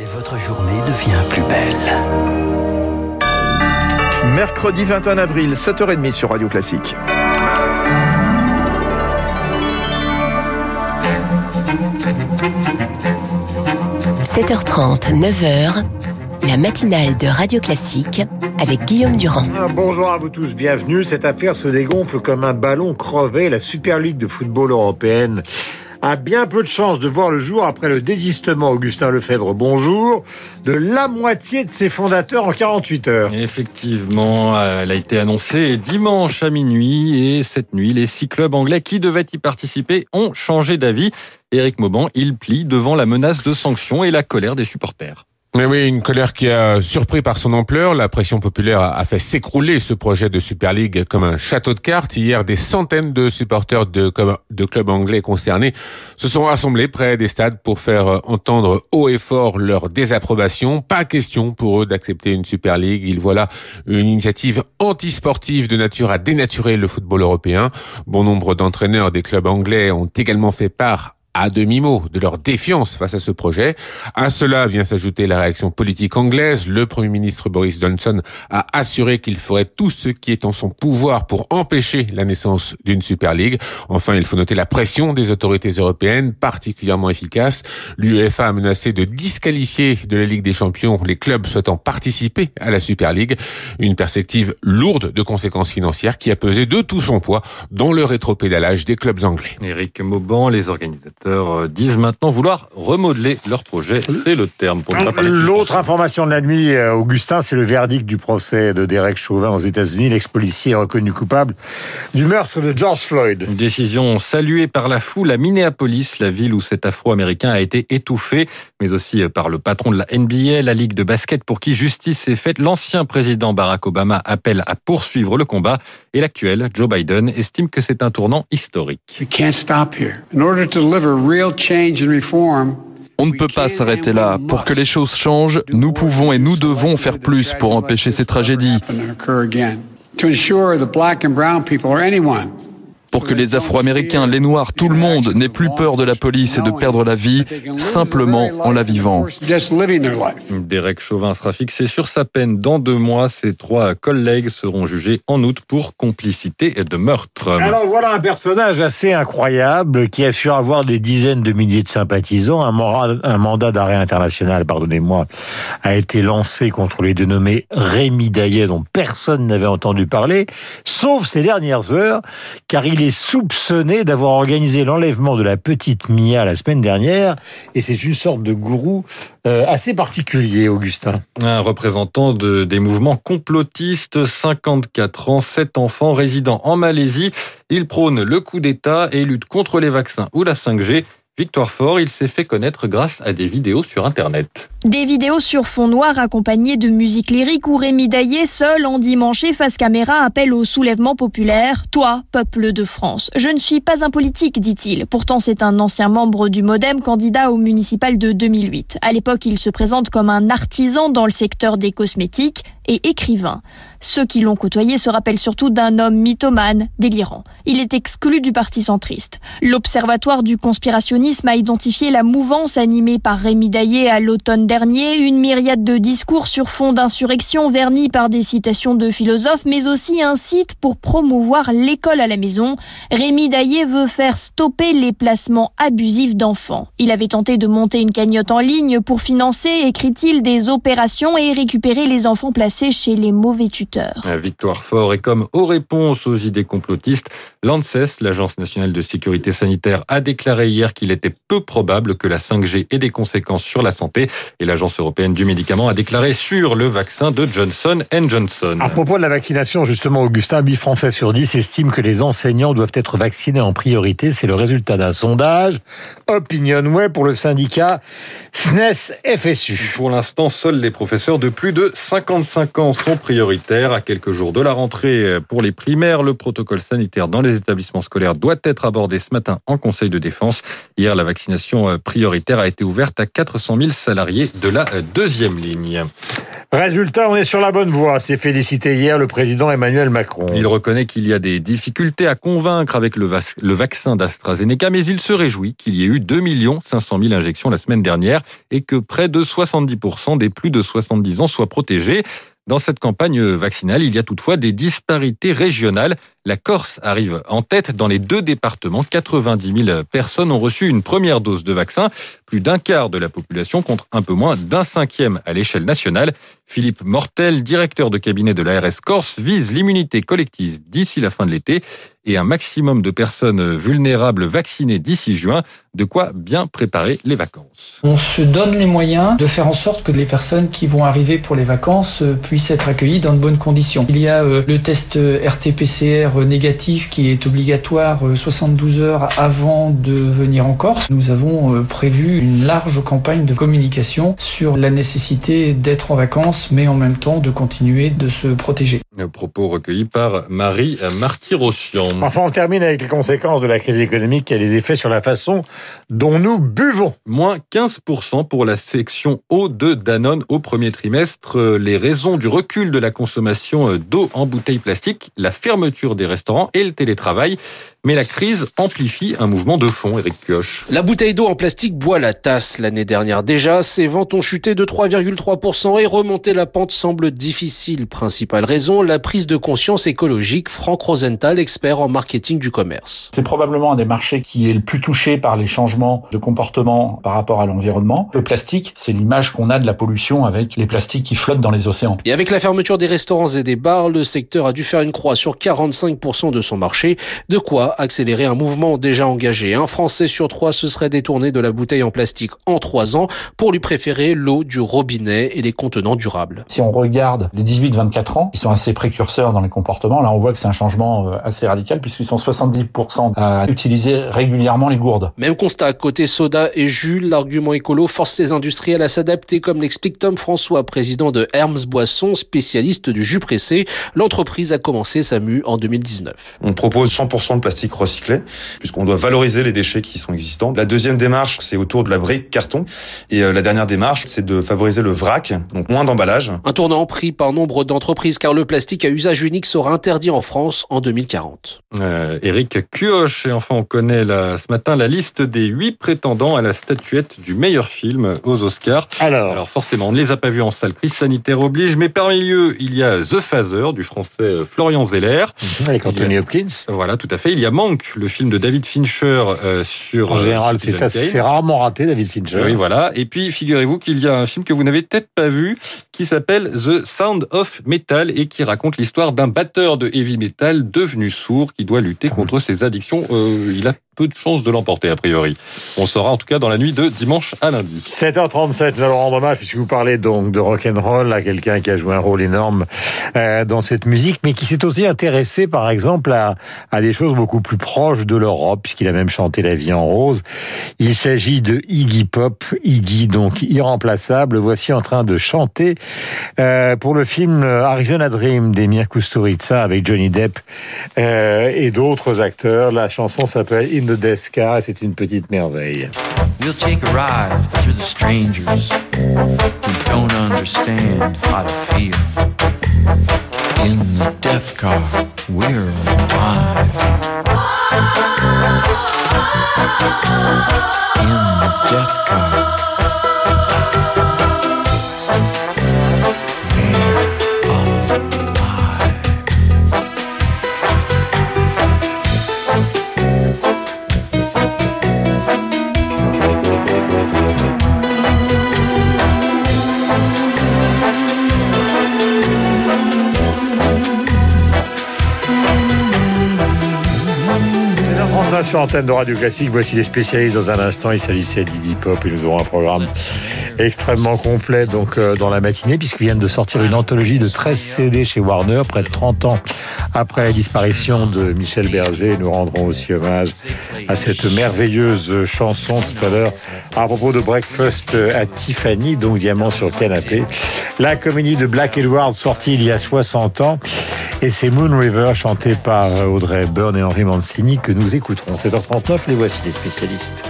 Et votre journée devient plus belle. Mercredi 21 avril, 7h30 sur Radio Classique. – 7h30, 9h, la matinale de Radio Classique avec Guillaume Durand. Ah, bonjour à vous tous, bienvenue. Cette affaire se dégonfle comme un ballon crevé. La Super League de football européenne a bien peu de chances de voir le jour après le désistement, Augustin Lefebvre, bonjour, de la moitié de ses fondateurs en 48 heures. Effectivement, elle a été annoncée dimanche à minuit et cette nuit, les six clubs anglais qui devaient y participer ont changé d'avis. Éric Mauban, il plie devant la menace de sanctions et la colère des supporters. Mais oui, une colère qui a surpris par son ampleur. La pression populaire a fait s'écrouler ce projet de Super League comme un château de cartes. Hier, des centaines de supporters de, de clubs anglais concernés se sont rassemblés près des stades pour faire entendre haut et fort leur désapprobation. Pas question pour eux d'accepter une Super League. Ils voient là une initiative antisportive de nature à dénaturer le football européen. Bon nombre d'entraîneurs des clubs anglais ont également fait part à demi-mot de leur défiance face à ce projet. À cela vient s'ajouter la réaction politique anglaise. Le Premier ministre Boris Johnson a assuré qu'il ferait tout ce qui est en son pouvoir pour empêcher la naissance d'une Super League. Enfin, il faut noter la pression des autorités européennes, particulièrement efficace. L'UEFA a menacé de disqualifier de la Ligue des Champions les clubs souhaitant participer à la Super League. Une perspective lourde de conséquences financières qui a pesé de tout son poids dans le rétropédalage des clubs anglais. Éric Mauban, les organisateurs euh, disent maintenant vouloir remodeler leur projet. C'est le terme pour ne pas parler L'autre information de la nuit, euh, Augustin, c'est le verdict du procès de Derek Chauvin aux États-Unis. L'ex-policier est reconnu coupable du meurtre de George Floyd. Une décision saluée par la foule à Minneapolis, la ville où cet Afro-Américain a été étouffé, mais aussi par le patron de la NBA, la Ligue de basket pour qui justice est faite. L'ancien président Barack Obama appelle à poursuivre le combat et l'actuel Joe Biden estime que c'est un tournant historique. On ne peut pas s'arrêter là. Pour que les choses changent, nous pouvons et nous devons faire plus pour empêcher ces tragédies pour que les Afro-Américains, les Noirs, tout le monde n'ait plus peur de la police et de perdre la vie simplement en la vivant. Derek Chauvin sera fixé sur sa peine dans deux mois. Ses trois collègues seront jugés en août pour complicité de meurtre. Alors voilà un personnage assez incroyable qui assure avoir des dizaines de milliers de sympathisants. Un, mandat d'arrêt international, pardonnez-moi, a été lancé contre les dénommés Rémi Daillet dont personne n'avait entendu parler, sauf ces dernières heures, car il est soupçonné d'avoir organisé l'enlèvement de la petite Mia la semaine dernière, et c'est une sorte de gourou euh, assez particulier, Augustin. Un représentant de, des mouvements complotistes, 54 ans, 7 enfants, résidant en Malaisie. Il prône le coup d'État et lutte contre les vaccins ou la 5G. Victoire Fort, il s'est fait connaître grâce à des vidéos sur Internet. Des vidéos sur fond noir accompagnées de musique lyrique où Rémi Daillé, seul en dimanche face caméra, appelle au soulèvement populaire. Toi, peuple de France. Je ne suis pas un politique, dit-il. Pourtant, c'est un ancien membre du Modem, candidat au municipal de 2008. À l'époque, il se présente comme un artisan dans le secteur des cosmétiques et écrivain. Ceux qui l'ont côtoyé se rappellent surtout d'un homme mythomane, délirant. Il est exclu du parti centriste. L'Observatoire du conspirationnisme a identifié la mouvance animée par Rémi Daillé à l'automne dernier, une myriade de discours sur fond d'insurrection vernis par des citations de philosophes, mais aussi un site pour promouvoir l'école à la maison. Rémi Daillé veut faire stopper les placements abusifs d'enfants. Il avait tenté de monter une cagnotte en ligne pour financer, écrit-il, des opérations et récupérer les enfants placés chez les mauvais tuteurs. Victoire Fort et comme aux réponses aux idées complotistes, l'ANSES, l'Agence nationale de sécurité sanitaire, a déclaré hier qu'il était peu probable que la 5G ait des conséquences sur la santé et l'Agence européenne du médicament a déclaré sur le vaccin de Johnson Johnson. À propos de la vaccination, justement, Augustin, 8 Français sur 10 estiment que les enseignants doivent être vaccinés en priorité. C'est le résultat d'un sondage OpinionWay pour le syndicat SNES-FSU. Pour l'instant, seuls les professeurs de plus de 55 ans sont prioritaires. À quelques jours de la rentrée pour les primaires, le protocole sanitaire dans les établissements scolaires doit être abordé ce matin en Conseil de défense. Hier, la vaccination prioritaire a été ouverte à 400 000 salariés de la deuxième ligne. Résultat, on est sur la bonne voie. C'est félicité hier le président Emmanuel Macron. Il reconnaît qu'il y a des difficultés à convaincre avec le, le vaccin d'AstraZeneca, mais il se réjouit qu'il y ait eu 2 500 000 injections la semaine dernière et que près de 70% des plus de 70 ans soient protégés. Dans cette campagne vaccinale, il y a toutefois des disparités régionales. La Corse arrive en tête dans les deux départements. 90 000 personnes ont reçu une première dose de vaccin, plus d'un quart de la population contre un peu moins d'un cinquième à l'échelle nationale. Philippe Mortel, directeur de cabinet de l'ARS Corse, vise l'immunité collective d'ici la fin de l'été et un maximum de personnes vulnérables vaccinées d'ici juin, de quoi bien préparer les vacances. On se donne les moyens de faire en sorte que les personnes qui vont arriver pour les vacances puissent être accueillies dans de bonnes conditions. Il y a euh, le test RT-PCR négatif qui est obligatoire 72 euh, heures avant de venir en Corse. Nous avons euh, prévu une large campagne de communication sur la nécessité d'être en vacances, mais en même temps de continuer de se protéger. Propos recueillis par Marie Martyrossian. Enfin, on termine avec les conséquences de la crise économique et les effets sur la façon dont nous buvons. Moins 15% pour la section eau de Danone au premier trimestre. Les raisons du recul de la consommation d'eau en bouteilles plastiques, la fermeture des restaurants et le télétravail. Mais la crise amplifie un mouvement de fond, Eric Kioch. La bouteille d'eau en plastique boit la tasse. L'année dernière déjà, ses ventes ont chuté de 3,3% et remonter la pente semble difficile. Principale raison, la prise de conscience écologique. Franck Rosenthal, expert en marketing du commerce. C'est probablement un des marchés qui est le plus touché par les changements de comportement par rapport à l'environnement. Le plastique, c'est l'image qu'on a de la pollution avec les plastiques qui flottent dans les océans. Et avec la fermeture des restaurants et des bars, le secteur a dû faire une croix sur 45% de son marché. De quoi accélérer un mouvement déjà engagé. Un Français sur trois se serait détourné de la bouteille en plastique en trois ans pour lui préférer l'eau du robinet et les contenants durables. Si on regarde les 18-24 ans, ils sont assez précurseurs dans les comportements. Là, on voit que c'est un changement euh, assez radical puisqu'ils sont 70% à utiliser régulièrement les gourdes. Même constat côté soda et jus, l'argument écolo force les industriels à s'adapter, comme l'explique Tom François, président de Herms Boisson, spécialiste du jus pressé. L'entreprise a commencé sa mue en 2019. On propose 100% de plastique recyclés, puisqu'on doit valoriser les déchets qui sont existants. La deuxième démarche, c'est autour de la brique carton. Et euh, la dernière démarche, c'est de favoriser le vrac, donc moins d'emballage. Un tournant pris par nombre d'entreprises, car le plastique à usage unique sera interdit en France en 2040. Euh, Eric Cuoche, et enfin on connaît la, ce matin la liste des huit prétendants à la statuette du meilleur film aux Oscars. Alors, Alors forcément, on ne les a pas vus en salle, crise sanitaire oblige, mais parmi eux, il y a The Phaser du français euh, Florian Zeller. Avec Anthony Hopkins. Voilà, tout à fait. Il y a Manque, le film de David Fincher euh, sur. En général, c'est assez rarement raté, David Fincher. Oui, voilà. Et puis, figurez-vous qu'il y a un film que vous n'avez peut-être pas vu, qui s'appelle The Sound of Metal et qui raconte l'histoire d'un batteur de heavy metal devenu sourd qui doit lutter contre ses addictions. Euh, il a peu de chances de l'emporter, a priori. On saura en tout cas dans la nuit de dimanche à lundi. 7h37, nous allons rendre hommage, puisque vous parlez donc de rock'n'roll, à quelqu'un qui a joué un rôle énorme euh, dans cette musique, mais qui s'est aussi intéressé, par exemple, à, à des choses beaucoup plus proches de l'Europe, puisqu'il a même chanté La vie en rose. Il s'agit de Iggy Pop, Iggy, donc irremplaçable. Voici en train de chanter euh, pour le film Arizona Dream d'Emir Kusturica avec Johnny Depp euh, et d'autres acteurs. La chanson s'appelle In the Death Car, c'est une petite merveille. We'll take a ride through the strangers who don't understand how to feel. In the death car, we're alive. In the death car. Sur l'antenne de Radio Classique. Voici les spécialistes dans un instant. Il s'agissait d'Iggy Pop et nous aurons un programme extrêmement complet donc euh, dans la matinée puisqu'ils viennent de sortir une anthologie de 13 CD chez Warner, près de 30 ans après la disparition de Michel Berger. Nous rendrons aussi hommage à cette merveilleuse chanson tout à l'heure à propos de Breakfast à Tiffany, donc Diamant sur canapé. La comédie de Black Edward sortie il y a 60 ans. Et c'est Moon River chanté par Audrey Byrne et Henri Mancini que nous écouterons. 7h39, les voici les spécialistes.